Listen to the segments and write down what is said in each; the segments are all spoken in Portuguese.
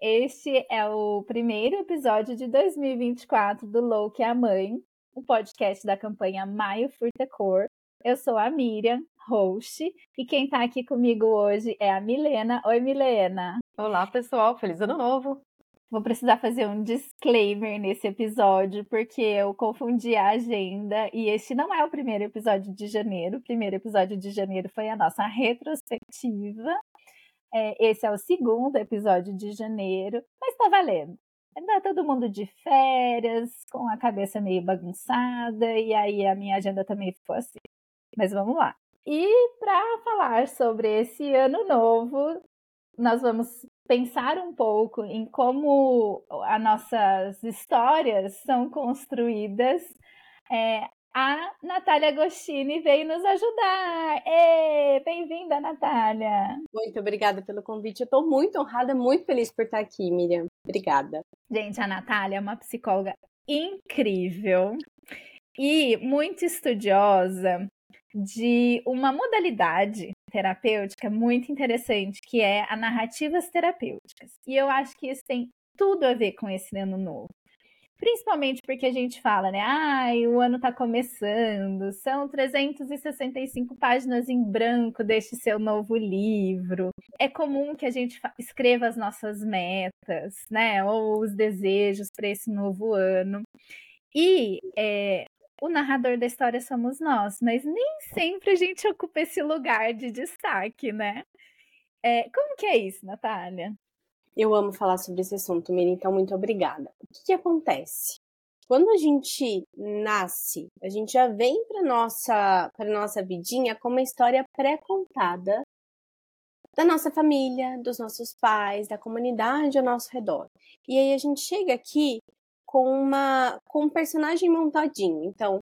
Este é o primeiro episódio de 2024 do Louque é a Mãe, um podcast da campanha Maio Furta Cor. Eu sou a Miriam, host, e quem tá aqui comigo hoje é a Milena. Oi, Milena! Olá, pessoal! Feliz Ano Novo! Vou precisar fazer um disclaimer nesse episódio, porque eu confundi a agenda e este não é o primeiro episódio de janeiro. O primeiro episódio de janeiro foi a nossa retrospectiva. É, esse é o segundo episódio de janeiro, mas tá valendo. Ainda todo mundo de férias, com a cabeça meio bagunçada, e aí a minha agenda também ficou assim. Mas vamos lá. E para falar sobre esse ano novo, nós vamos pensar um pouco em como as nossas histórias são construídas. É, a Natália Agostini veio nos ajudar. Bem-vinda, Natália! Muito obrigada pelo convite. Eu estou muito honrada, muito feliz por estar aqui, Miriam. Obrigada. Gente, a Natália é uma psicóloga incrível e muito estudiosa de uma modalidade terapêutica muito interessante, que é a narrativas terapêuticas. E eu acho que isso tem tudo a ver com esse ano novo. Principalmente porque a gente fala, né? Ai, o ano tá começando, são 365 páginas em branco deste seu novo livro. É comum que a gente escreva as nossas metas, né? Ou os desejos para esse novo ano. E é, o narrador da história somos nós, mas nem sempre a gente ocupa esse lugar de destaque, né? É, como que é isso, Natália? Eu amo falar sobre esse assunto, Miri, então muito obrigada. O que, que acontece? Quando a gente nasce, a gente já vem para nossa para nossa vidinha com uma história pré-contada da nossa família, dos nossos pais, da comunidade ao nosso redor. E aí a gente chega aqui com uma com um personagem montadinho. Então,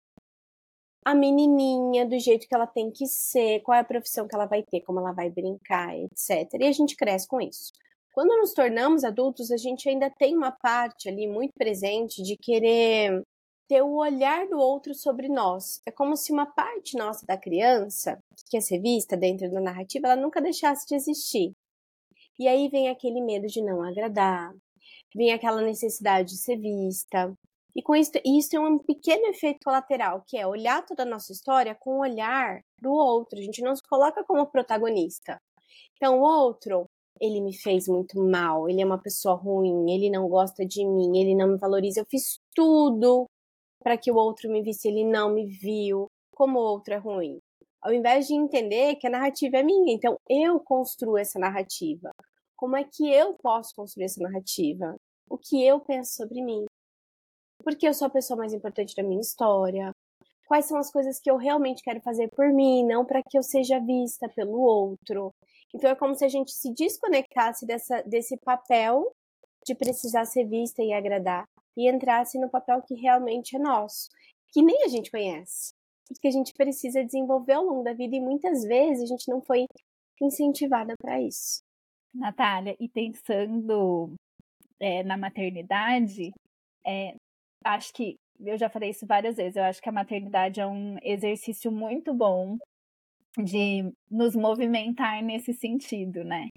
a menininha do jeito que ela tem que ser, qual é a profissão que ela vai ter, como ela vai brincar, etc. E a gente cresce com isso. Quando nos tornamos adultos, a gente ainda tem uma parte ali muito presente de querer ter o olhar do outro sobre nós. É como se uma parte nossa da criança, que quer ser vista dentro da narrativa, ela nunca deixasse de existir. E aí vem aquele medo de não agradar, vem aquela necessidade de ser vista. E com isso, isso tem um pequeno efeito colateral, que é olhar toda a nossa história com o olhar do outro. A gente não se coloca como protagonista. Então, o outro, ele me fez muito mal, ele é uma pessoa ruim, ele não gosta de mim, ele não me valoriza. Eu fiz tudo para que o outro me visse, ele não me viu. Como o outro é ruim. Ao invés de entender que a narrativa é minha, então eu construo essa narrativa. Como é que eu posso construir essa narrativa? O que eu penso sobre mim? Porque eu sou a pessoa mais importante da minha história? Quais são as coisas que eu realmente quero fazer por mim, não para que eu seja vista pelo outro? Então é como se a gente se desconectasse dessa, desse papel de precisar ser vista e agradar e entrasse no papel que realmente é nosso, que nem a gente conhece, porque a gente precisa desenvolver ao longo da vida e muitas vezes a gente não foi incentivada para isso. Natália, e pensando é, na maternidade, é, acho que eu já falei isso várias vezes. Eu acho que a maternidade é um exercício muito bom de nos movimentar nesse sentido, né?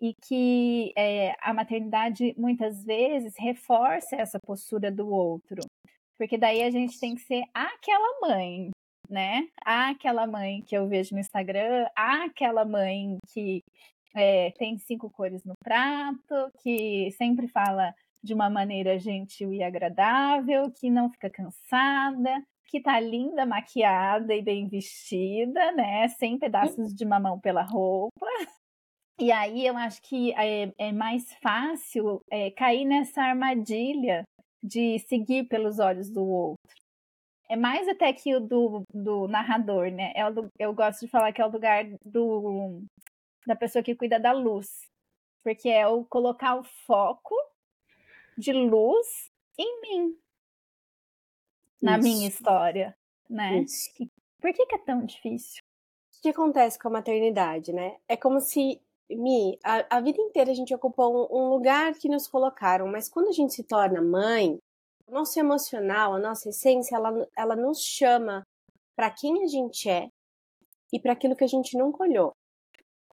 E que é, a maternidade muitas vezes reforça essa postura do outro, porque daí a gente tem que ser aquela mãe, né? Aquela mãe que eu vejo no Instagram, aquela mãe que é, tem cinco cores no prato, que sempre fala de uma maneira gentil e agradável, que não fica cansada, que tá linda, maquiada e bem vestida, né? Sem pedaços de mamão pela roupa. E aí eu acho que é, é mais fácil é, cair nessa armadilha de seguir pelos olhos do outro. É mais até que o do, do narrador, né? É o do, eu gosto de falar que é o lugar do, da pessoa que cuida da luz. Porque é o colocar o foco de luz em mim, na Isso. minha história, né? Isso. Por que, que é tão difícil? O que acontece com a maternidade, né? É como se, Mi, a, a vida inteira a gente ocupou um, um lugar que nos colocaram, mas quando a gente se torna mãe, o nosso emocional, a nossa essência, ela, ela nos chama para quem a gente é e para aquilo que a gente nunca olhou,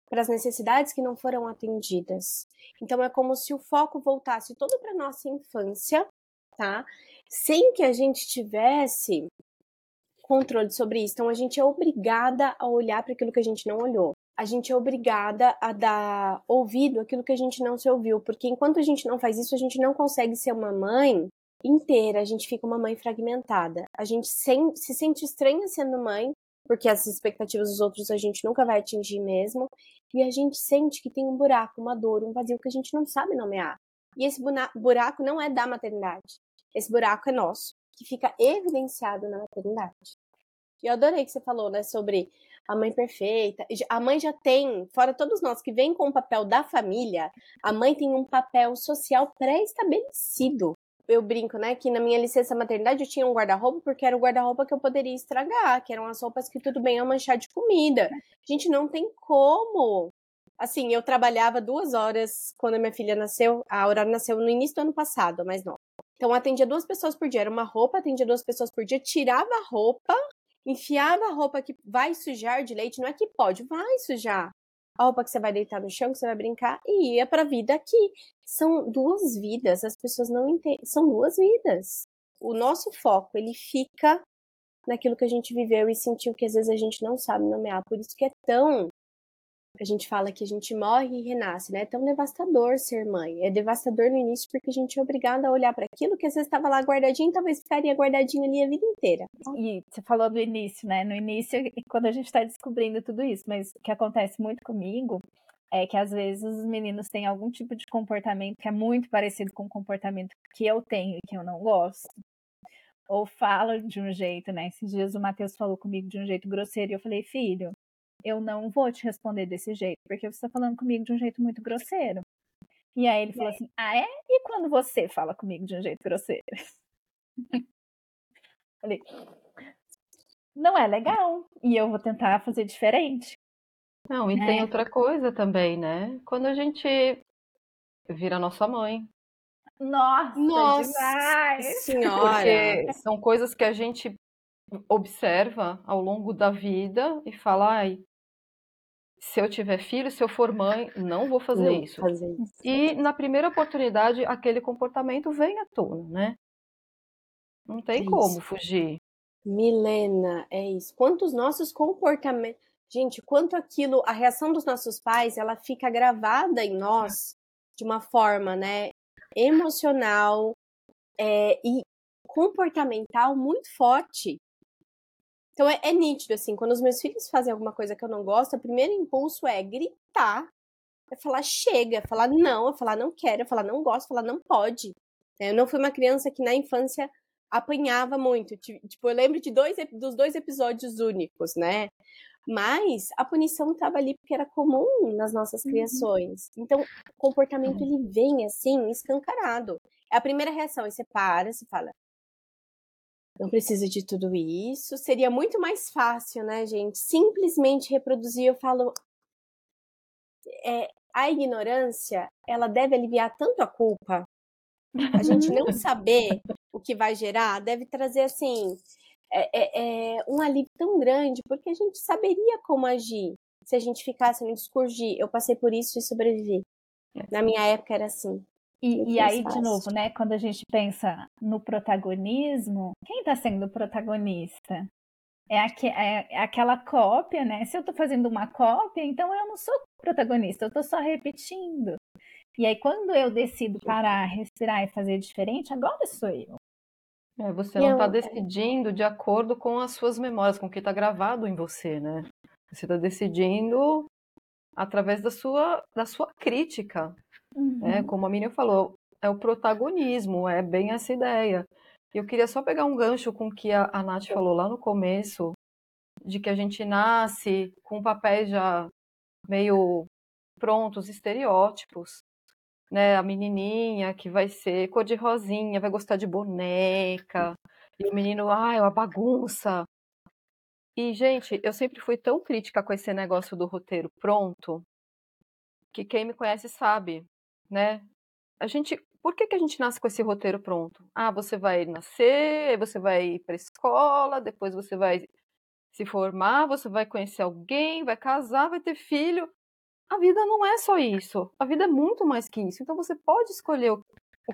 para as necessidades que não foram atendidas. Então é como se o foco voltasse todo para nossa infância, tá? Sem que a gente tivesse controle sobre isso. Então a gente é obrigada a olhar para aquilo que a gente não olhou. A gente é obrigada a dar ouvido àquilo que a gente não se ouviu, porque enquanto a gente não faz isso, a gente não consegue ser uma mãe inteira, a gente fica uma mãe fragmentada. A gente sem, se sente estranha sendo mãe, porque as expectativas dos outros a gente nunca vai atingir mesmo, e a gente sente que tem um buraco, uma dor, um vazio que a gente não sabe nomear. E esse buraco não é da maternidade. Esse buraco é nosso, que fica evidenciado na maternidade. E eu adorei que você falou, né, sobre a mãe perfeita. A mãe já tem, fora todos nós que vem com o papel da família, a mãe tem um papel social pré-estabelecido. Eu brinco, né, que na minha licença maternidade eu tinha um guarda-roupa porque era o guarda-roupa que eu poderia estragar, que eram as roupas que tudo bem eu manchar de comida. Gente, não tem como. Assim, eu trabalhava duas horas quando a minha filha nasceu. A Aurora nasceu no início do ano passado, mas não. Então, atendia duas pessoas por dia. Era uma roupa, atendia duas pessoas por dia, tirava a roupa, enfiava a roupa que vai sujar de leite. Não é que pode, vai sujar. A roupa que você vai deitar no chão, que você vai brincar, e ia pra vida aqui. São duas vidas, as pessoas não entendem. São duas vidas. O nosso foco, ele fica naquilo que a gente viveu e sentiu que às vezes a gente não sabe nomear. Por isso que é tão a gente fala que a gente morre e renasce, né? É tão devastador ser mãe. É devastador no início porque a gente é obrigada a olhar para aquilo que às vezes estava lá guardadinho, talvez ficaria guardadinho ali a vida inteira. E você falou do início, né? No início, quando a gente está descobrindo tudo isso, mas o que acontece muito comigo é que às vezes os meninos têm algum tipo de comportamento que é muito parecido com o comportamento que eu tenho e que eu não gosto. Ou falam de um jeito, né? Esses dias o Matheus falou comigo de um jeito grosseiro e eu falei, filho, eu não vou te responder desse jeito, porque você está falando comigo de um jeito muito grosseiro. E aí ele falou assim: Ah, é? E quando você fala comigo de um jeito grosseiro? Falei, não é legal. E eu vou tentar fazer diferente. Não, e É. tem outra coisa também, né? Quando a gente vira nossa mãe. Nossa, Nossa demais! senhora! Porque são coisas que a gente observa ao longo da vida e fala, ai, se eu tiver filho, se eu for mãe, não vou fazer Não isso. fazer isso. E na primeira oportunidade, aquele comportamento vem à tona, né? Não tem É como isso. fugir. Milena, é isso. Quantos nossos comportamentos. Gente, quanto aquilo, a reação dos nossos pais, ela fica gravada em nós de uma forma, né, emocional é, e comportamental muito forte. Então é, é nítido, assim, quando os meus filhos fazem alguma coisa que eu não gosto, o primeiro impulso é gritar, é falar chega, é falar não, é falar não quero, é falar não gosto, é falar não pode. Eu não fui uma criança que na infância apanhava muito. Ti- Tipo, eu lembro de dois, dos dois episódios únicos, né? Mas a punição estava ali porque era comum nas nossas criações. Então, o comportamento ele vem assim, escancarado. É a primeira reação, aí você para, você fala, não precisa de tudo isso. Seria muito mais fácil, né, gente? Simplesmente reproduzir. Eu falo, é, a ignorância, ela deve aliviar tanto a culpa. A gente não saber o que vai gerar deve trazer, assim, é, é, é, um alívio tão grande, porque a gente saberia como agir se a gente ficasse no discurso de eu passei por isso e sobrevivi. Na minha época era assim. E, e aí, de novo, né, quando a gente pensa no protagonismo, quem está sendo o protagonista? É, aque- é- é aquela cópia, né? Se eu estou fazendo uma cópia, então eu não sou protagonista, eu estou só repetindo. E aí, quando eu decido parar, respirar e fazer diferente, agora sou eu. É, você não eu- está decidindo de acordo com as suas memórias, com o que está gravado em você, né? Você está decidindo através da sua, da sua crítica, né? Como a Miriam falou, é o protagonismo, é bem essa ideia. Eu queria só pegar um gancho com o que a, a Nath falou lá no começo, de que a gente nasce com papéis já meio prontos, estereótipos. Né, a menininha que vai ser cor de rosinha, vai gostar de boneca, e o menino, ah, é uma bagunça. E, gente, eu sempre fui tão crítica com esse negócio do roteiro pronto, que quem me conhece sabe, né? A gente, por que, que a gente nasce com esse roteiro pronto? Ah, você vai nascer, você vai ir para escola, depois você vai se formar, você vai conhecer alguém, vai casar, vai ter filho. A vida não é só isso. A vida é muito mais que isso. Então você pode escolher o,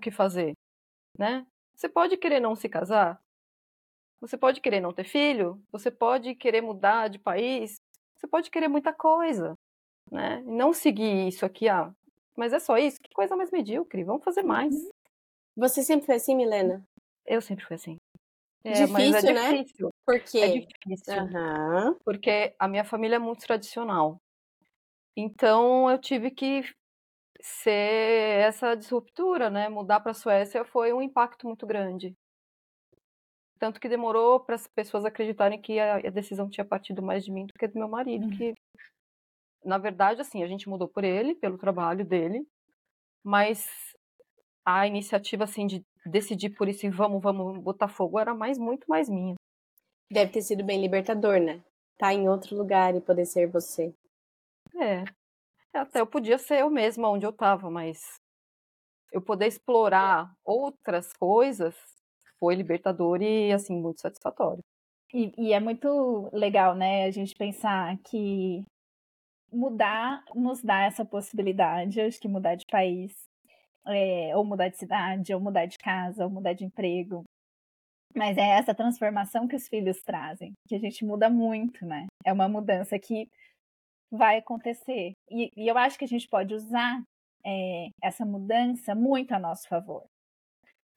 que fazer, né? Você pode querer não se casar. Você pode querer não ter filho. Você pode querer mudar de país. Você pode querer muita coisa, né? E não seguir isso aqui, ah, mas é só isso? Que coisa mais medíocre. Vamos fazer mais. Você sempre foi assim, Milena? Eu sempre fui assim. É, difícil, é né? difícil. Por quê? É difícil. Aham. Porque a minha família é muito tradicional. Então eu tive que ser essa disruptura, né? Mudar para a Suécia foi um impacto muito grande. Tanto que demorou para as pessoas acreditarem que a, a decisão tinha partido mais de mim do que do meu marido, que na verdade assim, a gente mudou por ele, pelo trabalho dele, mas a iniciativa assim de decidir por isso e vamos, vamos botar fogo era mais muito mais minha. Deve ter sido bem libertador, né? Tá em outro lugar e poder ser você. É. Até eu podia ser eu mesma onde eu estava, mas eu poder explorar outras coisas foi libertador e, assim, muito satisfatório. E, e é muito legal, né, a gente pensar que mudar nos dá essa possibilidade, acho que mudar de país, é, ou mudar de cidade, ou mudar de casa, ou mudar de emprego. Mas é essa transformação que os filhos trazem, que a gente muda muito, né? É uma mudança que vai acontecer. E, e eu acho que a gente pode usar é, essa mudança muito a nosso favor.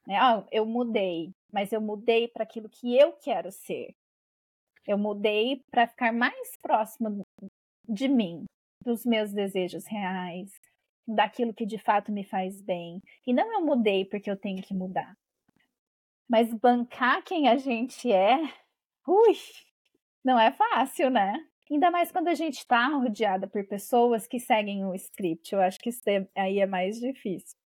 Né? Ah, eu mudei, mas eu mudei para aquilo que eu quero ser. Eu mudei para ficar mais próximo de mim, dos meus desejos reais, daquilo que de fato me faz bem. E não eu mudei porque eu tenho que mudar. Mas bancar quem a gente é, ui, não é fácil, né? Ainda mais quando a gente está rodeada por pessoas que seguem o script. Eu acho que isso é, aí é mais difícil.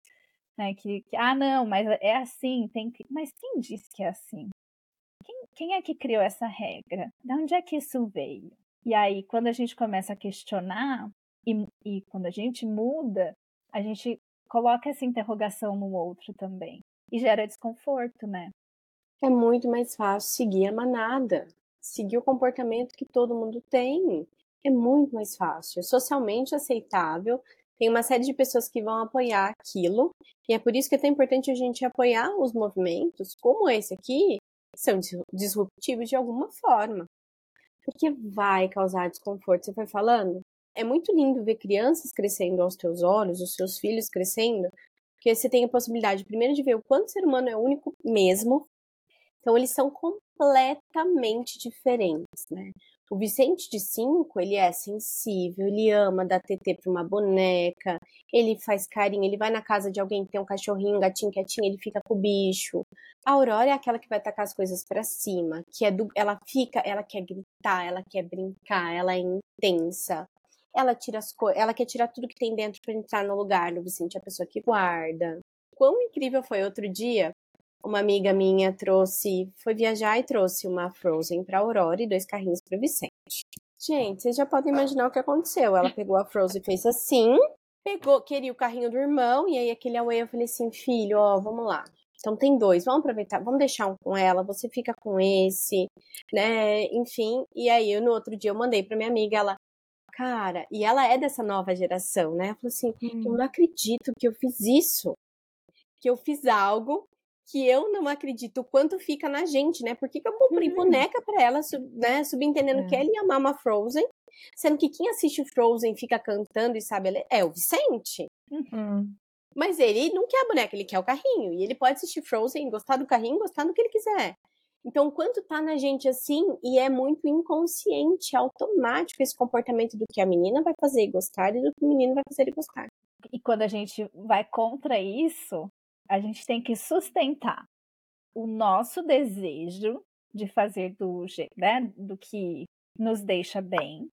Né? Que, que, ah, não, mas é assim, tem que. Mas quem disse que é assim? Quem, quem é que criou essa regra? De onde é que isso veio? E aí, quando a gente começa a questionar, e, e quando a gente muda, a gente coloca essa interrogação no outro também. E gera desconforto, né? É muito mais fácil seguir a manada seguir o comportamento que todo mundo tem. É muito mais fácil, é socialmente aceitável. Tem uma série de pessoas que vão apoiar aquilo, e é por isso que é tão importante a gente apoiar os movimentos, como esse aqui, que são disruptivos de alguma forma. Porque vai causar desconforto. Você foi falando? É muito lindo ver crianças crescendo aos teus olhos, os seus filhos crescendo, porque você tem a possibilidade, primeiro, de ver o quanto o ser humano é único mesmo, então, eles são completamente diferentes, né? O Vicente de 5, ele é sensível, ele ama dar TT para uma boneca, ele faz carinho, ele vai na casa de alguém que tem um cachorrinho, um gatinho quietinho, ele fica com o bicho. A Aurora é aquela que vai tacar as coisas para cima, que é do, ela fica, ela quer gritar, ela quer brincar, ela é intensa. Ela tira as coisas, ela quer tirar tudo que tem dentro para entrar no lugar. No Vicente é a pessoa que guarda. Quão incrível foi outro dia uma amiga minha trouxe, foi viajar e trouxe uma Frozen para Aurora e dois carrinhos para Vicente. Gente, vocês já podem imaginar o que aconteceu. Ela pegou a Frozen e fez assim, pegou, queria o carrinho do irmão, e aí aquele away eu falei assim, filho, ó, vamos lá. Então tem dois, vamos aproveitar, vamos deixar um com ela, você fica com esse, né? Enfim, e aí no outro dia eu mandei para minha amiga, ela, cara, e ela é dessa nova geração, né? Ela falou assim, hum. eu não acredito que eu fiz isso. Que eu fiz algo que eu não acredito o quanto fica na gente, né? Por que, que eu comprei uhum. boneca para ela, né? Subentendendo é. que ela ia amar uma Frozen, sendo que quem assiste Frozen fica cantando e sabe, é o Vicente. Uhum. Mas ele não quer a boneca, ele quer o carrinho. E ele pode assistir Frozen, gostar do carrinho, gostar do que ele quiser. Então, quanto tá na gente assim, e é muito inconsciente, automático esse comportamento do que a menina vai fazer e gostar e do que o menino vai fazer e gostar. E quando a gente vai contra isso, a gente tem que sustentar o nosso desejo de fazer do, né, do que nos deixa bem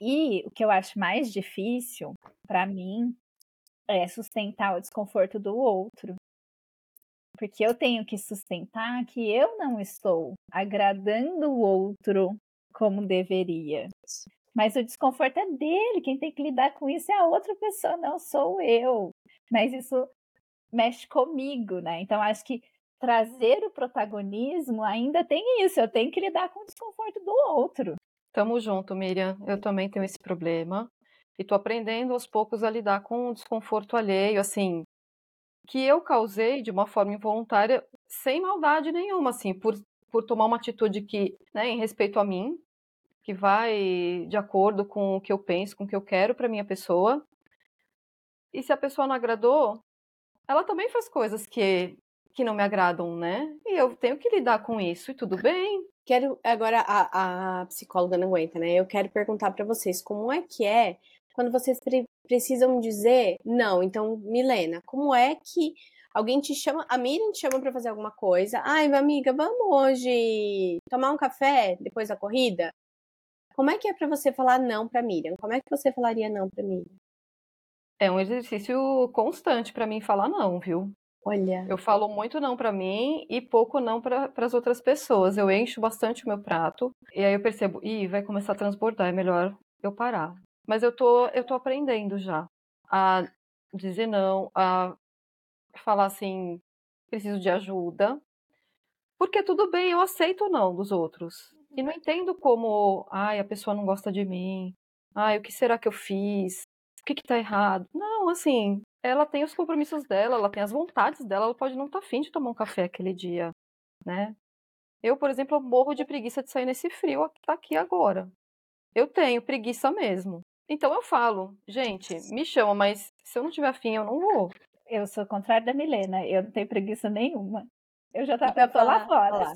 E o que eu acho mais difícil para mim é sustentar o desconforto do outro. Porque eu tenho que sustentar que eu não estou agradando o outro como deveria. Mas o desconforto é dele, quem tem que lidar com isso é a outra pessoa, não sou eu. Mas isso mexe comigo, né? Então acho que trazer o protagonismo ainda tem isso, eu tenho que lidar com o desconforto do outro. Tamo junto, Miriam. Eu também tenho esse problema. E tô aprendendo aos poucos a lidar com o desconforto alheio, assim, que eu causei de uma forma involuntária, sem maldade nenhuma, assim, por, por tomar uma atitude que, né, em respeito a mim, que vai de acordo com o que eu penso, com o que eu quero para minha pessoa. E se a pessoa não agradou, ela também faz coisas que que não me agradam, né? E eu tenho que lidar com isso e tudo bem. Quero agora a, a psicóloga não aguenta, né? Eu quero perguntar para vocês como é que é quando vocês pre precisam dizer não. Então, Milena, como é que alguém te chama, a Miriam te chama para fazer alguma coisa? Ai, minha amiga, vamos hoje tomar um café depois da corrida? Como é que é para você falar não para Miriam? Como é que você falaria não para Miriam? É um exercício constante para mim falar não, viu? Olha. Eu falo muito não para mim e pouco não para as outras pessoas. Eu encho bastante o meu prato e aí eu percebo, ih, vai começar a transbordar, é melhor eu parar. Mas eu tô, eu tô aprendendo já a dizer não, a falar assim, preciso de ajuda. Porque tudo bem, eu aceito o não dos outros. E não entendo como, ai, a pessoa não gosta de mim. Ai, o que será que eu fiz? O que que tá errado? Não, assim, ela tem os compromissos dela, ela tem as vontades dela, ela pode não estar tá afim de tomar um café aquele dia, né? Eu, por exemplo, morro de preguiça de sair nesse frio que tá aqui agora. Eu tenho preguiça mesmo. Então eu falo, gente, me chama, mas se eu não tiver afim, eu não vou. Eu sou contrário da Milena, eu não tenho preguiça nenhuma. Eu já tava, eu tô lá fora. Falar.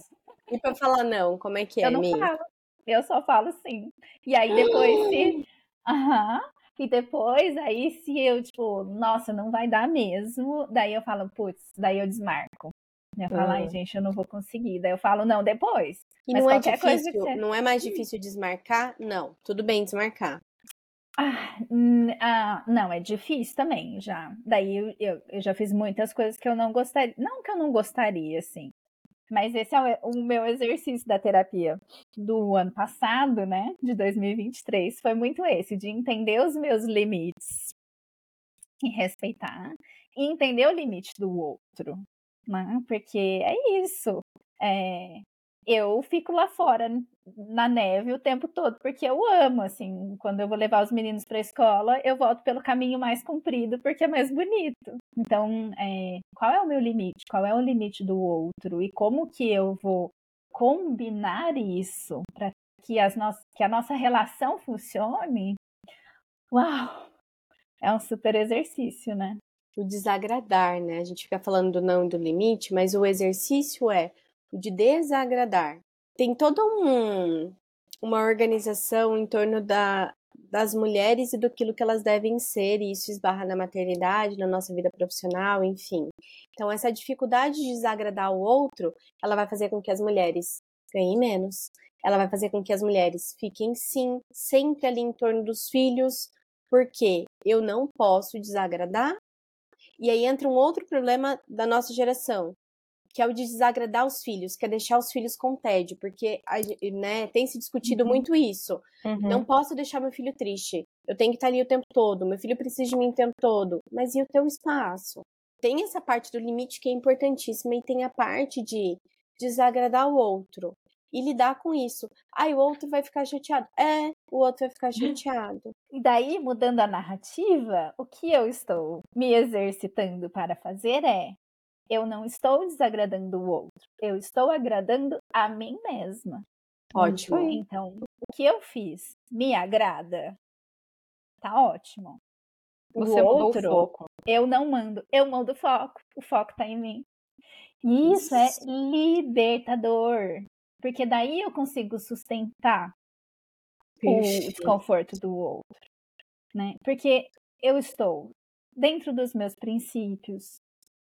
E pra falar não, como é que é, Eu não Mi? falo. Eu só falo sim. E aí depois se. Aham. E depois, aí, se eu, tipo, nossa, não vai dar mesmo, daí eu falo, putz, daí eu desmarco. Eu falo, ai, Ah. gente, eu não vou conseguir. Daí eu falo, não, depois. E Mas não é difícil, você- não é mais difícil desmarcar? Não, tudo bem desmarcar. Ah, hum, ah, não, é difícil também, já. Daí eu, eu, eu já fiz muitas coisas que eu não gostaria. Não que eu não gostaria, assim. Mas esse é o, meu exercício da terapia do ano passado, né? De 2023. Foi muito esse, de entender os meus limites e respeitar. E entender o limite do outro. Né? Porque é isso. É, eu fico lá fora na neve o tempo todo, porque eu amo, assim, quando eu vou levar os meninos para a escola, eu volto pelo caminho mais comprido, porque é mais bonito. Então, é, qual é o meu limite? Qual é o limite do outro? E como que eu vou combinar isso para que, as que a nossa relação funcione? Uau! É um super exercício, né? O desagradar, né? A gente fica falando do não do limite, mas o exercício é o de desagradar. Tem toda um, uma organização em torno da, das mulheres e do que elas devem ser, e isso esbarra na maternidade, na nossa vida profissional, enfim. Então, essa dificuldade de desagradar o outro, ela vai fazer com que as mulheres ganhem menos. Ela vai fazer com que as mulheres fiquem, sim, sempre ali em torno dos filhos, porque eu não posso desagradar. E aí entra um outro problema da nossa geração, que é o de desagradar os filhos, que é deixar os filhos com tédio, porque né, tem se discutido Uhum. muito isso. Uhum. Não posso deixar meu filho triste. Eu tenho que estar ali o tempo todo. Meu filho precisa de mim o tempo todo. Mas e o teu espaço? Tem essa parte do limite que é importantíssima e tem a parte de desagradar o outro e lidar com isso. Aí o outro vai ficar chateado. É, o outro vai ficar chateado. E daí, mudando a narrativa, o que eu estou me exercitando para fazer é: eu não estou desagradando o outro, eu estou agradando a mim mesma. Ótimo. Então, o que eu fiz me agrada? Tá ótimo. O Você mudou outro, o foco. eu não mando, eu mando o foco, o foco tá em mim. E isso é Isso. libertador, porque daí eu consigo sustentar o Perfeito. desconforto do outro, né? Porque eu estou dentro dos meus princípios,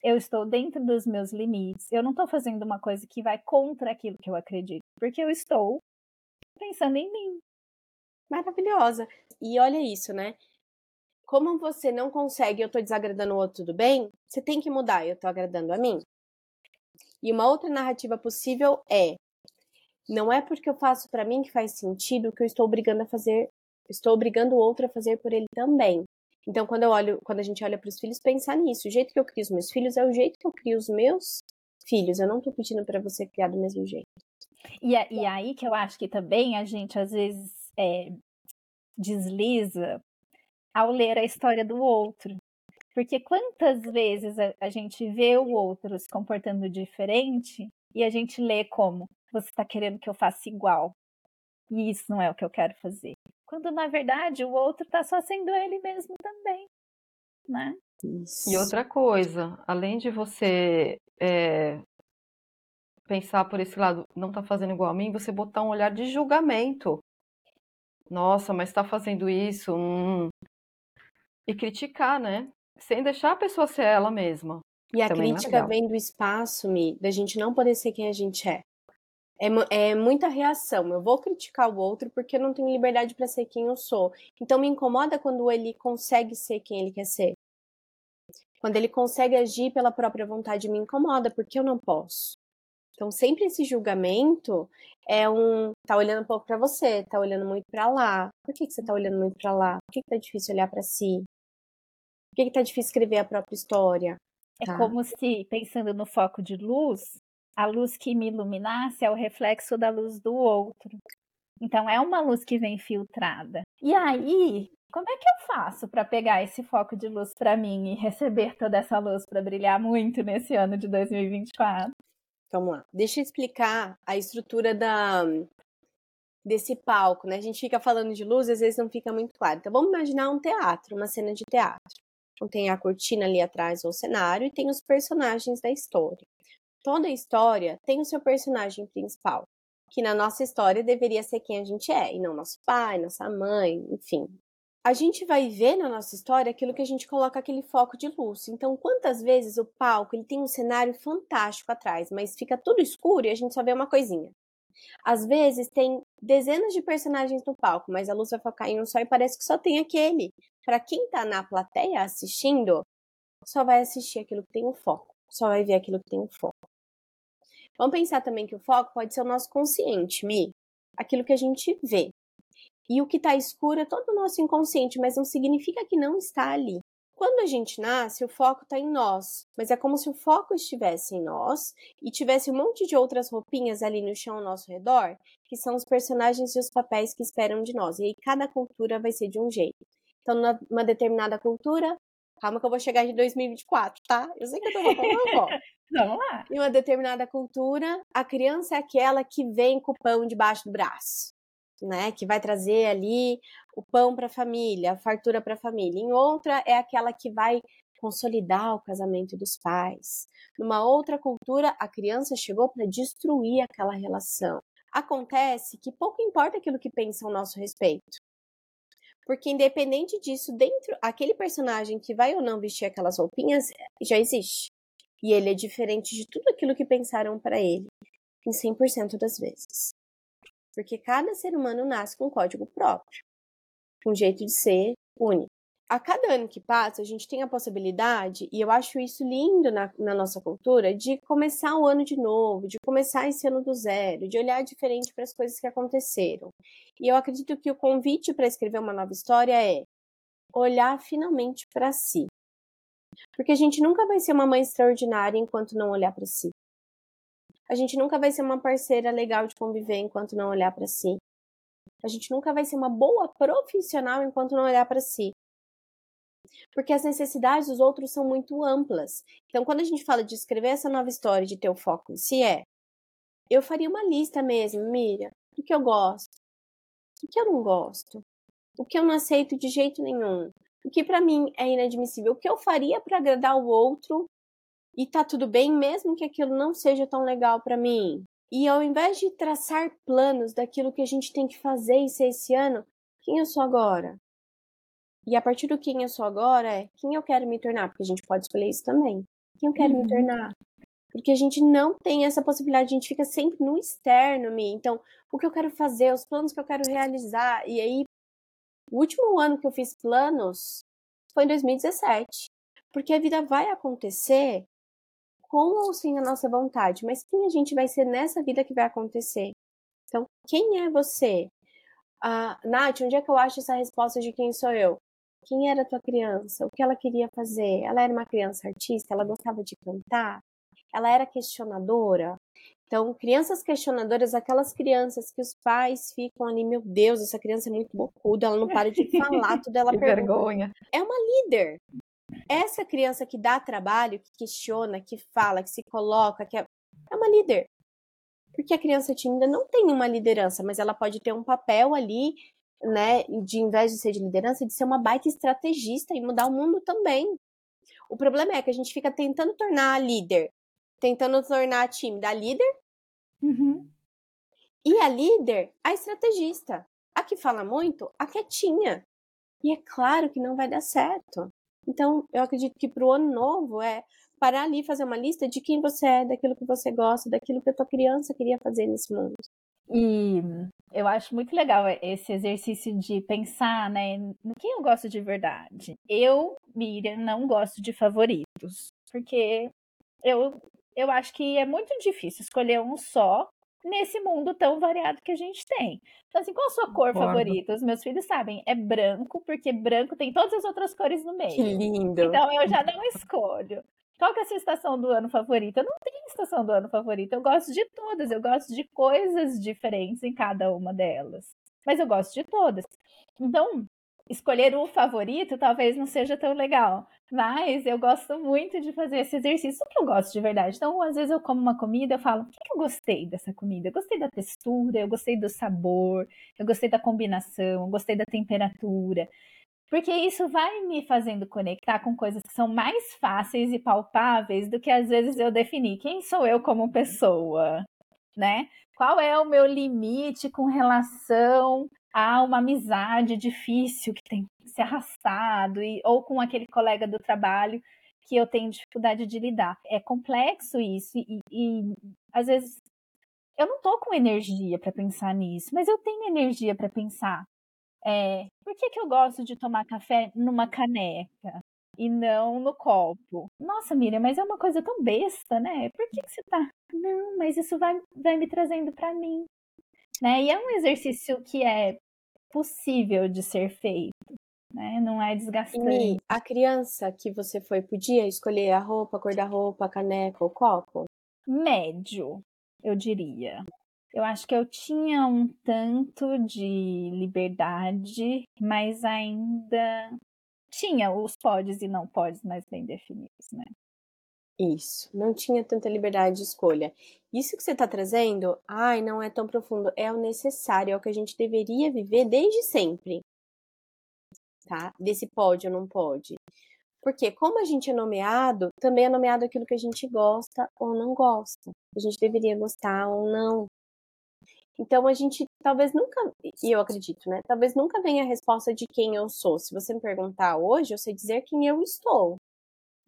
eu estou dentro dos meus limites, eu não estou fazendo uma coisa que vai contra aquilo que eu acredito, porque eu estou pensando em mim. Maravilhosa. E olha isso, né? Como você não consegue, eu tô desagradando o outro, tudo bem? Você tem que mudar, eu tô agradando a mim. E uma outra narrativa possível é: não é porque eu faço para mim que faz sentido que eu estou obrigando a fazer, estou obrigando o outro a fazer por ele também. Então, quando eu olho, quando a gente olha para os filhos, pensar nisso. O jeito que eu crio os meus filhos é o jeito que eu crio os meus filhos. Eu não estou pedindo para você criar do mesmo jeito. E, e aí que eu acho que também a gente às vezes é, desliza ao ler a história do outro. Porque quantas vezes a, a gente vê o outro se comportando diferente e a gente lê como você está querendo que eu faça igual. E isso não é o que eu quero fazer. Quando na verdade o outro está só sendo ele mesmo também. Né? E outra coisa, além de você é, pensar por esse lado, não tá fazendo igual a mim, você botar um olhar de julgamento. Nossa, mas está fazendo isso. Hum. E criticar, né? Sem deixar a pessoa ser ela mesma. E a Também é crítica legal. vem do espaço, Mi, da gente não poder ser quem a gente é. É, é muita reação. Eu vou criticar o outro porque eu não tenho liberdade para ser quem eu sou. Então me incomoda quando ele consegue ser quem ele quer ser. Quando ele consegue agir pela própria vontade, me incomoda porque eu não posso. Então sempre esse julgamento é um tá olhando um pouco para você, tá olhando muito para lá. Por que, que você tá olhando muito para lá? Por que, que tá difícil olhar para si? Por que, que tá difícil escrever a própria história? É Tá. como se, pensando no foco de luz, a luz que me iluminasse é o reflexo da luz do outro. Então é uma luz que vem filtrada. E aí, como é que eu faço para pegar esse foco de luz para mim e receber toda essa luz para brilhar muito nesse ano de 2024? Vamos lá. Deixa eu explicar a estrutura da desse palco, né? A gente fica falando de luz, às vezes não fica muito claro. Então vamos imaginar um teatro, uma cena de teatro. Então tem a cortina ali atrás ou o cenário e tem os personagens da história. Toda história tem o seu personagem principal, que na nossa história deveria ser quem a gente é, e não nosso pai, nossa mãe, enfim. A gente vai ver na nossa história aquilo que a gente coloca aquele foco de luz. Então, quantas vezes o palco ele tem um cenário fantástico atrás, mas fica tudo escuro e a gente só vê uma coisinha. Às vezes tem dezenas de personagens no palco, mas a luz vai focar em um só e parece que só tem aquele. Para quem tá na plateia assistindo, só vai assistir aquilo que tem o foco, só vai ver aquilo que tem o foco. Vamos pensar também que o foco pode ser o nosso consciente, Mi, aquilo que a gente vê. E o que está escuro é todo o nosso inconsciente, mas não significa que não está ali. Quando a gente nasce, o foco está em nós, mas é como se o foco estivesse em nós e tivesse um monte de outras roupinhas ali no chão ao nosso redor, que são os personagens e os papéis que esperam de nós. E aí cada cultura vai ser de um jeito. Então, numa determinada cultura, calma que eu vou chegar em 2024, tá? Eu sei que eu tô falando agora. Vamos lá. Em uma determinada cultura, a criança é aquela que vem com o pão debaixo do braço, né? Que vai trazer ali o pão para a família, a fartura para a família. Em outra, é aquela que vai consolidar o casamento dos pais. Numa outra cultura, a criança chegou para destruir aquela relação. Acontece que pouco importa aquilo que pensam ao nosso respeito. Porque independente disso, dentro aquele personagem que vai ou não vestir aquelas roupinhas já existe. E ele é diferente de tudo aquilo que pensaram para ele, em 100% das vezes. Porque cada ser humano nasce com um código próprio, um jeito de ser único. A cada ano que passa, a gente tem a possibilidade, e eu acho isso lindo na, na nossa cultura, de começar o ano de novo, de começar esse ano do zero, de olhar diferente para as coisas que aconteceram. E eu acredito que o convite para escrever uma nova história é olhar finalmente para si. Porque a gente nunca vai ser uma mãe extraordinária enquanto não olhar para si. A gente nunca vai ser uma parceira legal de conviver enquanto não olhar para si. A gente nunca vai ser uma boa profissional enquanto não olhar para si. Porque as necessidades dos outros são muito amplas. Então, quando a gente fala de escrever essa nova história, de ter o foco em si, é. Eu faria uma lista mesmo, Miriam, do que eu gosto, do que eu não gosto, o que eu não aceito de jeito nenhum, o que para mim é inadmissível, o que eu faria para agradar o outro e tá tudo bem, mesmo que aquilo não seja tão legal para mim. E ao invés de traçar planos daquilo que a gente tem que fazer e ser esse ano, quem eu sou agora? E a partir do quem eu sou agora é quem eu quero me tornar, porque a gente pode escolher isso também. Quem eu quero Uhum. me tornar? Porque a gente não tem essa possibilidade, a gente fica sempre no externo, Mi. Então, o que eu quero fazer, os planos que eu quero realizar, e aí O último ano que eu fiz planos foi em 2017. Porque a vida vai acontecer com ou sem a nossa vontade, mas quem a gente vai ser nessa vida que vai acontecer? Então, quem é você? Ah, Nath, onde é que eu acho essa resposta de quem sou eu? Quem era a tua criança? O que ela queria fazer? Ela era uma criança artista? Ela gostava de cantar? Ela era questionadora? Então, crianças questionadoras, aquelas crianças que os pais ficam ali, meu Deus, essa criança é muito bocuda, ela não para de falar, tudo ela Que pergunta. vergonha. É uma líder. Essa criança que dá trabalho, que questiona, que fala, que se coloca, que é, é uma líder. Porque a criança tímida não tem uma liderança, mas ela pode ter um papel ali, né, de em vez de ser de liderança, de ser uma baita estrategista e mudar o mundo também. O problema é que a gente fica tentando tornar a líder, tentando tornar a tímida a líder Uhum. e a líder a estrategista. A que fala muito, a quietinha. E é claro que não vai dar certo. Então, eu acredito que pro ano novo é parar ali e fazer uma lista de quem você é, daquilo que você gosta, daquilo que a tua criança queria fazer nesse mundo. E eu acho muito legal esse exercício de pensar, né, no que eu gosto de verdade. Eu, Miriam, não gosto de favoritos, porque eu, eu acho que é muito difícil escolher um só nesse mundo tão variado que a gente tem. Então, assim, qual a sua cor favorita? Os meus filhos sabem, é branco, porque branco tem todas as outras cores no meio. Que lindo! Então eu já não escolho. Qual que é a sua estação do ano favorita? Eu não tenho estação do ano favorita. Eu gosto de todas. Eu gosto de coisas diferentes em cada uma delas. Mas eu gosto de todas. Então, escolher o favorito talvez não seja tão legal. Mas eu gosto muito de fazer esse exercício. Que eu gosto de verdade? Então, às vezes eu como uma comida, eu falo, o que eu gostei dessa comida? Eu gostei da textura, eu gostei do sabor, eu gostei da combinação, eu gostei da temperatura. Porque isso vai me fazendo conectar com coisas que são mais fáceis e palpáveis do que às vezes eu definir quem sou eu como pessoa, né? Qual é o meu limite com relação a uma amizade difícil que tem que ser arrastado e, ou com aquele colega do trabalho que eu tenho dificuldade de lidar. É complexo isso e, e às vezes eu não tô com energia para pensar nisso, mas eu tenho energia para pensar é, por que, que eu gosto de tomar café numa caneca e não no copo? Nossa, Miriam, mas é uma coisa tão besta, né? Por que, que você tá? Não, mas isso vai, vai me trazendo para mim. Né? E é um exercício que é possível de ser feito, né? Não é E desgastante. a criança que você foi podia escolher a roupa, a cor da roupa, a caneca, o copo? Médio, eu diria. Eu acho que eu tinha um tanto de liberdade, mas ainda tinha os podes e não podes mais bem definidos, né? Isso, não tinha tanta liberdade de escolha. Isso que você está trazendo, ai, não é tão profundo, é o necessário, é o que a gente deveria viver desde sempre. Tá? Desse pode ou não pode. Porque como a gente é nomeado, também é nomeado aquilo que a gente gosta ou não gosta. A gente deveria gostar ou não. Então a gente talvez nunca, e eu acredito, né? Talvez nunca venha a resposta de quem eu sou. Se você me perguntar hoje, eu sei dizer quem eu estou.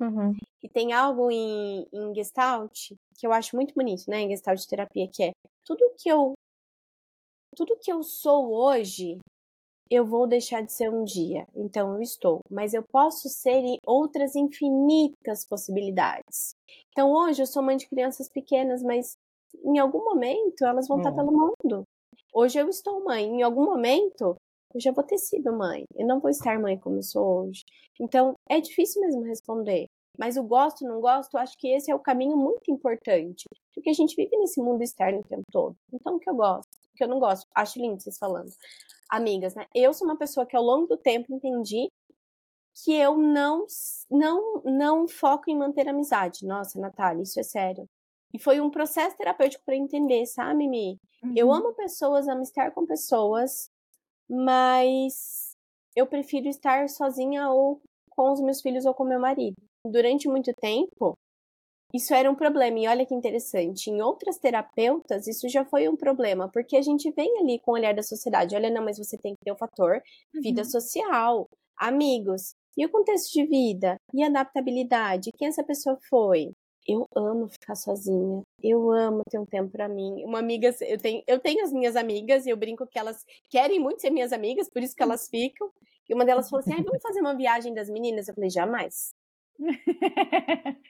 Uhum. E tem algo em, em Gestalt que eu acho muito bonito, né? Em Gestalt terapia, que é tudo que eu tudo que eu sou hoje, eu vou deixar de ser um dia. Então eu estou, mas eu posso ser em outras infinitas possibilidades. Então hoje eu sou mãe de crianças pequenas, mas em algum momento elas vão estar Hum. pelo mundo. Hoje eu estou mãe, em algum momento eu já vou ter sido mãe. Eu não vou estar mãe como eu sou hoje. Então é difícil mesmo responder. Mas o gosto, não gosto, eu acho que esse é o caminho muito importante. Porque a gente vive nesse mundo externo o tempo todo. Então o que eu gosto, o que eu não gosto, acho lindo vocês falando. Amigas, né? Eu sou uma pessoa que ao longo do tempo entendi que eu não não não foco em manter amizade. Nossa, Natália, isso é sério. E foi um processo terapêutico para entender, sabe, Mimi? Eu Uhum. amo pessoas, amo estar com pessoas, mas eu prefiro estar sozinha ou com os meus filhos ou com meu marido. Durante muito tempo, isso era um problema. E olha que interessante, em outras terapeutas, isso já foi um problema, porque a gente vem ali com o olhar da sociedade. Olha, não, mas você tem que ter o fator vida Uhum. social, amigos. E o contexto de vida? E a adaptabilidade? Quem essa pessoa foi? Eu amo ficar sozinha. Eu amo ter um tempo pra mim. Uma amiga, eu tenho, eu tenho as minhas amigas e eu brinco que elas querem muito ser minhas amigas, por isso que elas ficam. E uma delas falou assim: Ai, vamos fazer uma viagem das meninas? Eu falei: jamais.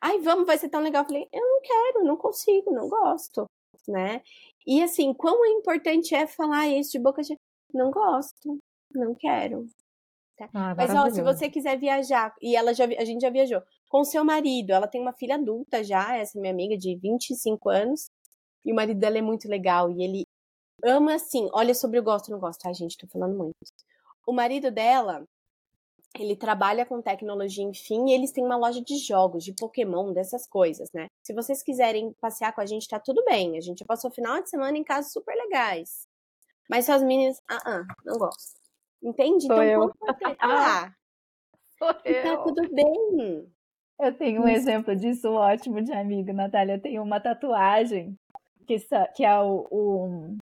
Ai, vamos, vai ser tão legal. Eu falei: eu não quero, não consigo, não gosto, né? E assim, quão importante é falar isso de boca cheia? Não gosto, não quero. Tá? Ah, Mas ó, se você quiser viajar, e ela já, a gente já viajou, com seu marido, ela tem uma filha adulta já, essa minha amiga de 25 anos, e o marido dela é muito legal, e ele ama assim, olha sobre o gosto não gosto, ai gente, tô falando muito. O marido dela, ele trabalha com tecnologia, enfim, e eles têm uma loja de jogos, de Pokémon, dessas coisas, né? Se vocês quiserem passear com a gente, tá tudo bem. A gente passou o final de semana em casas super legais. Mas suas meninas, ah, ah não gosto. Entende? Sou então, eu. ah, Sou e tá tudo bem. Eu tenho um exemplo disso ótimo de amigo, Natália. Eu tenho uma tatuagem que, que é o, o-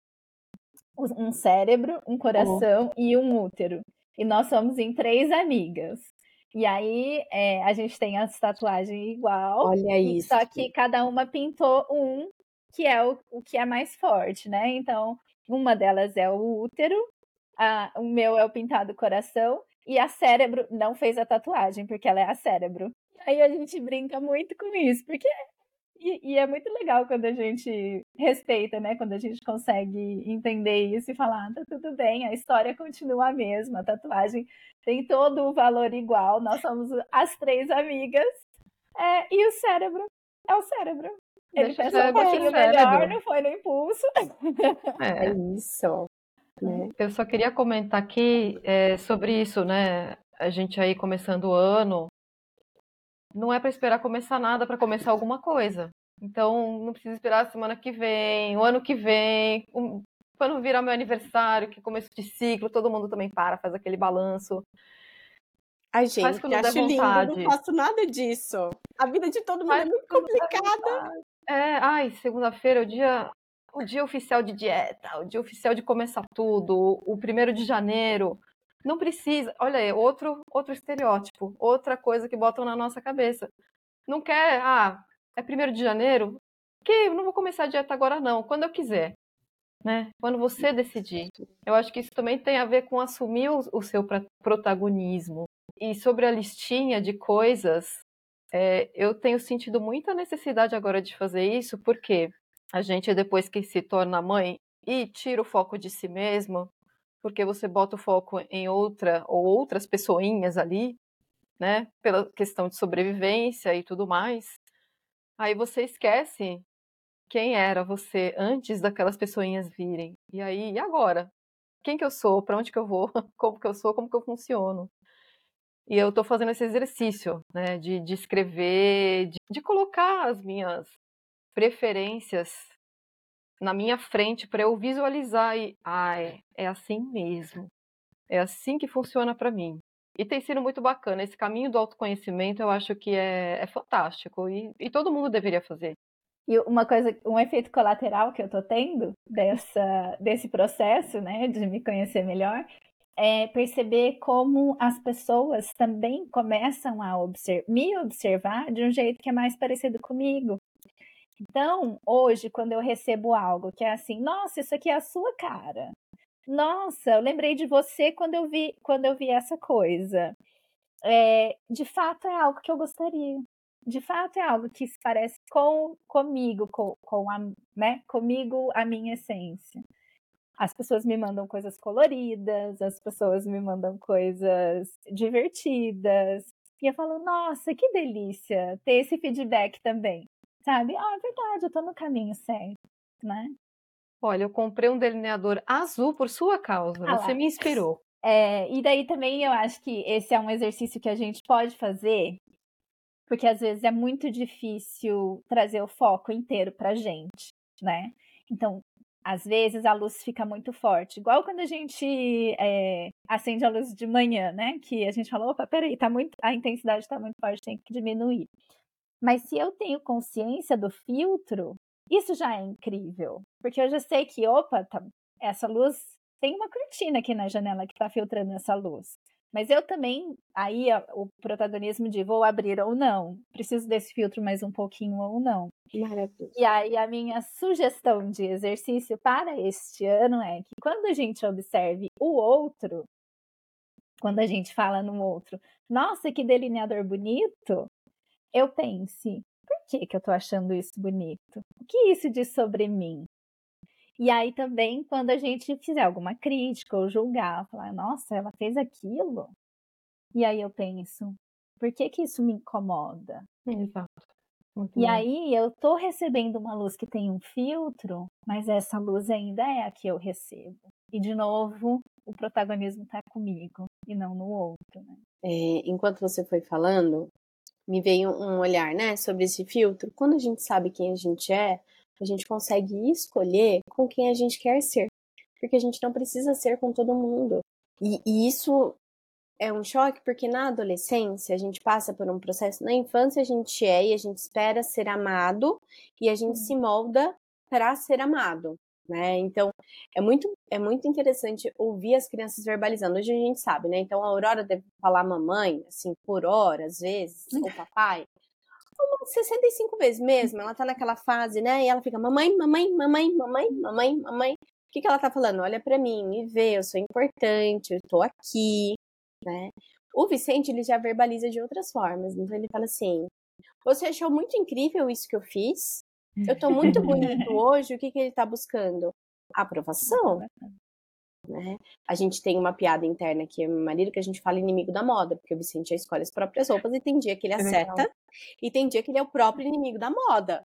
um cérebro, um coração e um útero. E nós somos em três amigas. E aí é, a gente tem as tatuagens igual, Olha e- isso. só que cada uma pintou um que é o, o que é mais forte, né? Então, uma delas é o útero, a- o meu é o pintado coração, e a cérebro não fez a tatuagem, porque ela é a cérebro. Aí a gente brinca muito com isso, porque. E, e é muito legal quando a gente respeita, né? Quando a gente consegue entender isso e falar, ah, tá tudo bem, a história continua a mesma, a tatuagem tem todo o valor igual, nós somos as três amigas, é, e o cérebro é o cérebro. Ele Deixa o pensou um pouquinho melhor, não foi no impulso. É, É isso. Né? Eu só queria comentar aqui é, sobre isso, né? A gente aí começando o ano, não é para esperar começar nada para começar alguma coisa. Então, não precisa esperar a semana que vem, o ano que vem, um- quando virar meu aniversário, que é começo de ciclo, todo mundo também para, faz aquele balanço. Ai, Faz gente, quando der acho lindo, não faço nada disso. A vida de todo mundo é Faz muito quando der complicada. É, ai, segunda-feira é o dia, o dia oficial de dieta, o dia oficial de começar tudo, o primeiro de janeiro. Não precisa. Olha aí, outro, outro estereótipo, outra coisa que botam na nossa cabeça. Não quer, ah, é primeiro de janeiro? Que eu não vou começar a dieta agora, não, quando eu quiser. Né? Quando você decidir. Eu acho que isso também tem a ver com assumir o, o seu protagonismo. E sobre a listinha de coisas, é, eu tenho sentido muita necessidade agora de fazer isso, porque a gente, depois que se torna mãe e tira o foco de si mesmo, porque você bota o foco em outra ou outras pessoinhas ali, né, pela questão de sobrevivência e tudo mais, aí você esquece quem era você antes daquelas pessoinhas virem. E aí, e agora? Quem que eu sou? Para onde que eu vou? Como que eu sou? Como que eu funciono? E eu estou fazendo esse exercício, né, de, de escrever, de, de colocar as minhas preferências na minha frente para eu visualizar e, ah, é, assim mesmo. É assim que funciona para mim. E tem sido muito bacana. Esse caminho do autoconhecimento eu acho que é, é fantástico e, e todo mundo deveria fazer. E uma coisa, um efeito colateral que eu tô tendo dessa, desse processo, né, de me conhecer melhor, é perceber como as pessoas também começam a obser me observar de um jeito que é mais parecido comigo. Então, hoje, quando eu recebo algo que é assim, nossa, isso aqui é a sua cara. Nossa, eu lembrei de você quando eu vi, quando eu vi essa coisa. É, de fato é algo que eu gostaria de fato é algo que se parece com comigo, com, com a, né, comigo, a minha essência. As pessoas me mandam coisas coloridas, as pessoas me mandam coisas divertidas. E eu falo, nossa, que delícia ter esse feedback também. Sabe? Ah, é verdade, eu tô no caminho certo, né? Olha, eu comprei um delineador azul por sua causa. Ah Você lá. me inspirou. É, e daí também eu acho que esse é um exercício que a gente pode fazer, porque às vezes é muito difícil trazer o foco inteiro pra gente, né? Então, às vezes a luz fica muito forte, igual quando a gente é, acende a luz de manhã, né? Que a gente fala, opa, peraí, tá muito, a intensidade tá muito forte, tem que diminuir. Mas se eu tenho consciência do filtro, isso já é incrível, porque eu já sei que, opa, tá, essa luz tem uma cortina aqui na janela que está filtrando essa luz. Mas eu também, aí o protagonismo de vou abrir ou não, preciso desse filtro mais um pouquinho ou não. Maravilhoso. E aí a minha sugestão de exercício para este ano é que quando a gente observe o outro, quando a gente fala no outro, nossa, que delineador bonito, eu pense, por que, que eu tô achando isso bonito? O que isso diz sobre mim? E aí também, quando a gente fizer alguma crítica ou julgar, falar, nossa, ela fez aquilo. E aí eu penso, por que que isso me incomoda? Exato. Muito E bom. aí eu tô recebendo uma luz que tem um filtro, mas essa luz ainda é a que eu recebo. E de novo, o protagonismo tá comigo e não no outro, né? É, enquanto você foi falando, me veio um olhar, né, sobre esse filtro. Quando a gente sabe quem a gente é, a gente consegue escolher com quem a gente quer ser. Porque a gente não precisa ser com todo mundo. E, e isso é um choque, porque na adolescência a gente passa por um processo. Na infância a gente é e a gente espera ser amado e a gente se molda para ser amado. Né? Então, é muito, é muito interessante ouvir as crianças verbalizando. Hoje a gente sabe, né? Então, a Aurora deve falar mamãe, assim, por hora, às vezes, ou papai. Umas 65 vezes mesmo. Ela tá naquela fase, né? E ela fica mamãe, mamãe, mamãe, mamãe, mamãe, mamãe. O que, que ela tá falando? Olha para mim, me vê, eu sou importante, eu tô aqui, né? O Vicente, ele já verbaliza de outras formas. Então, ele fala assim: Você achou muito incrível isso que eu fiz? Eu tô muito bonito hoje. O que, que ele tá buscando? Aprovação. Né? A gente tem uma piada interna aqui, meu marido, que a gente fala inimigo da moda, porque o Vicente escolhe as próprias roupas e tem dia que ele acerta e tem dia que ele é o próprio inimigo da moda.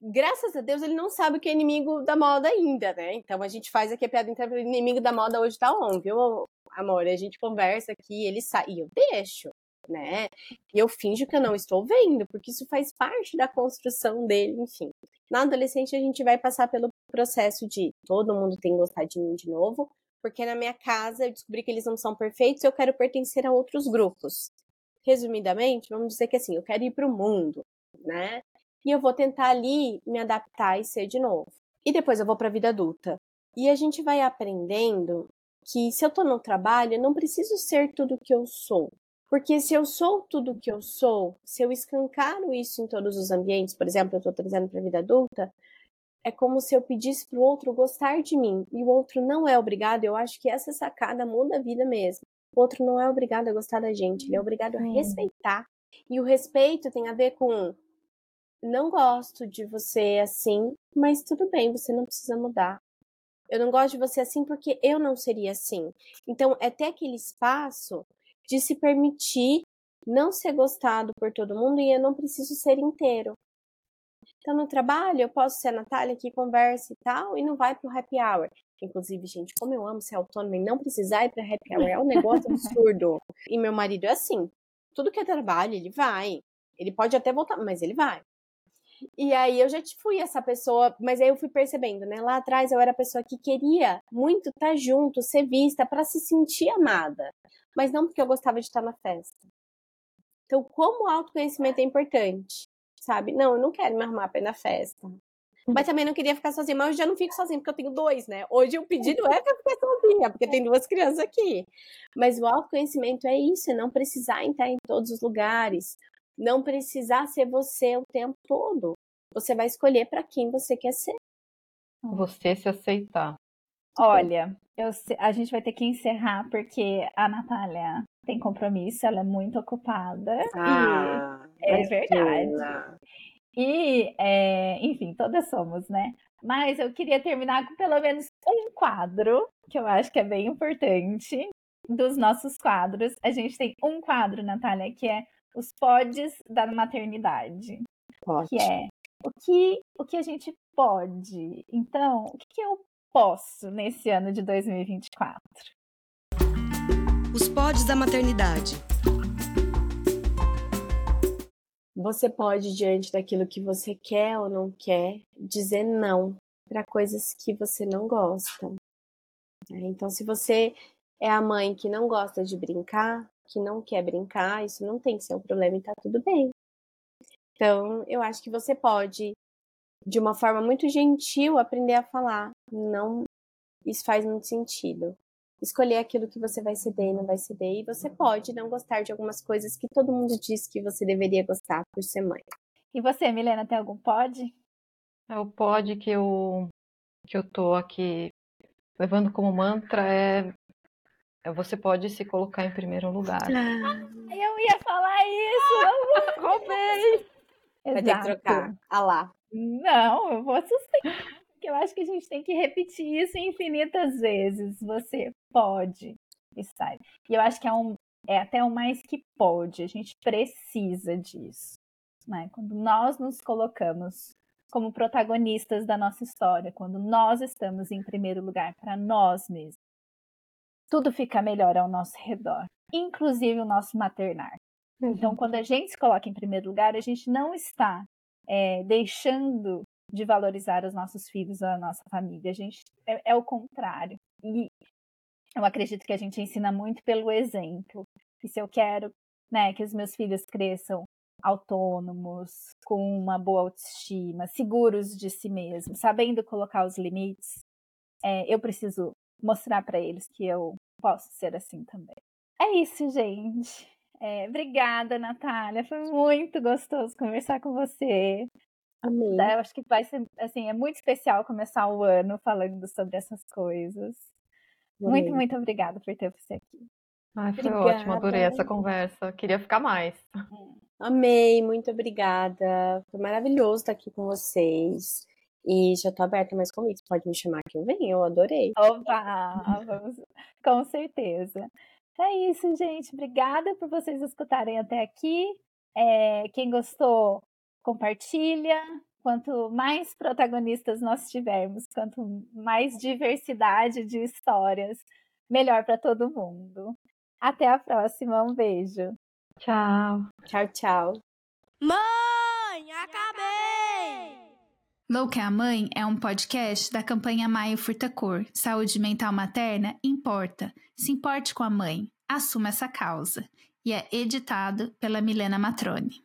Graças a Deus ele não sabe o que é inimigo da moda ainda, né? Então a gente faz aqui a piada interna, inimigo da moda hoje tá on, viu, amor? A gente conversa aqui, ele sai e eu deixo, né? E eu finjo que eu não estou vendo, porque isso faz parte da construção dele, enfim. Na adolescente a gente vai passar pelo processo de todo mundo tem que gostar de mim de novo, porque na minha casa eu descobri que eles não são perfeitos e eu quero pertencer a outros grupos. Resumidamente, vamos dizer que assim, eu quero ir para o mundo, né? E eu vou tentar ali me adaptar e ser de novo. E depois eu vou para a vida adulta. E a gente vai aprendendo que se eu tô no trabalho, eu não preciso ser tudo que eu sou. Porque se eu sou tudo que eu sou, se eu escancaro isso em todos os ambientes, por exemplo, eu estou trazendo para a vida adulta, é como se eu pedisse para o outro gostar de mim e o outro não é obrigado. Eu acho que essa sacada muda a vida mesmo. O outro não é obrigado a gostar da gente, ele é obrigado a respeitar. E o respeito tem a ver com não gosto de você assim, mas tudo bem, você não precisa mudar. Eu não gosto de você assim porque eu não seria assim. Então, é ter aquele espaço de se permitir não ser gostado por todo mundo e eu não preciso ser inteiro. Então, no trabalho, eu posso ser a Natália que conversa e tal, e não vai pro happy hour. Inclusive, gente, como eu amo ser autônoma e não precisar ir pra happy hour, é um negócio absurdo. E meu marido é assim: tudo que é trabalho, ele vai. Ele pode até voltar, mas ele vai. E aí eu já fui essa pessoa, mas aí eu fui percebendo, né? Lá atrás eu era a pessoa que queria muito estar junto, ser vista, para se sentir amada. Mas não porque eu gostava de estar na festa. Então, como o autoconhecimento é importante, sabe? Não, eu não quero me arrumar pra ir na festa. Mas também não queria ficar sozinha. Mas eu já não fico sozinha, porque eu tenho dois, né? Hoje o pedido é pra ficar sozinha, porque tem duas crianças aqui. Mas o autoconhecimento é isso, é não precisar entrar em todos os lugares. Não precisar ser você o tempo todo. Você vai escolher para quem você quer ser. Você se aceitar. Olha, eu, a gente vai ter que encerrar porque a Natália tem compromisso, ela é muito ocupada. Ah, é verdade. E, é, enfim, todas somos, né? Mas eu queria terminar com pelo menos um quadro, que eu acho que é bem importante, dos nossos quadros. A gente tem um quadro, Natália, que é os pods da maternidade. Pode. Que é o que, o que a gente pode. Então, o que, que eu posso nesse ano de 2024? Os pods da maternidade. Você pode, diante daquilo que você quer ou não quer, dizer não para coisas que você não gosta. Então, se você é a mãe que não gosta de brincar, que não quer brincar, isso não tem que ser um problema e tá tudo bem. Então, eu acho que você pode, de uma forma muito gentil, aprender a falar. Não, isso faz muito sentido. escolher aquilo que você vai ceder e não vai ceder. E você pode não gostar de algumas coisas que todo mundo diz que você deveria gostar por ser mãe. E você, Milena, tem algum pod? É o pod que eu, que eu tô aqui levando como mantra é, é você pode se colocar em primeiro lugar. Eu ia falar isso! Roubei! Vai ter que trocar. Ah lá. Não, eu vou sustentar. Porque eu acho que a gente tem que repetir isso infinitas vezes. Você pode estar. E eu acho que é, um, é até o mais que pode. A gente precisa disso. Né? Quando nós nos colocamos como protagonistas da nossa história, quando nós estamos em primeiro lugar para nós mesmos, tudo fica melhor ao nosso redor, inclusive o nosso maternar. Então, quando a gente se coloca em primeiro lugar, a gente não está é, deixando de valorizar os nossos filhos, a nossa família. A gente é, é o contrário. E eu acredito que a gente ensina muito pelo exemplo. E se eu quero né, que os meus filhos cresçam autônomos, com uma boa autoestima, seguros de si mesmos, sabendo colocar os limites, é, eu preciso mostrar para eles que eu posso ser assim também. É isso, gente. É, obrigada, Natália. Foi muito gostoso conversar com você. Amei. Né, Eu acho que vai ser, assim, é muito especial começar o ano falando sobre essas coisas. Muito, Amei. muito obrigada por ter você aqui. Ai, foi Obrigada. ótimo, adorei essa conversa. Queria ficar mais. Amei, muito obrigada. Foi maravilhoso estar aqui com vocês. E já tô aberta mais convites. Pode me chamar que eu venho, eu adorei. Opa, vamos, com certeza. É isso, gente. Obrigada por vocês escutarem até aqui. É, quem gostou, compartilha. Quanto mais protagonistas nós tivermos, quanto mais diversidade de histórias, melhor para todo mundo. Até a próxima. Um beijo. Tchau. Tchau, tchau. Mãe, acabei! Louca é a Mãe é um podcast da campanha Maio Furtacor. Saúde mental materna importa. Se importe com a mãe. Assuma essa causa. E é editado pela Milena Matrone.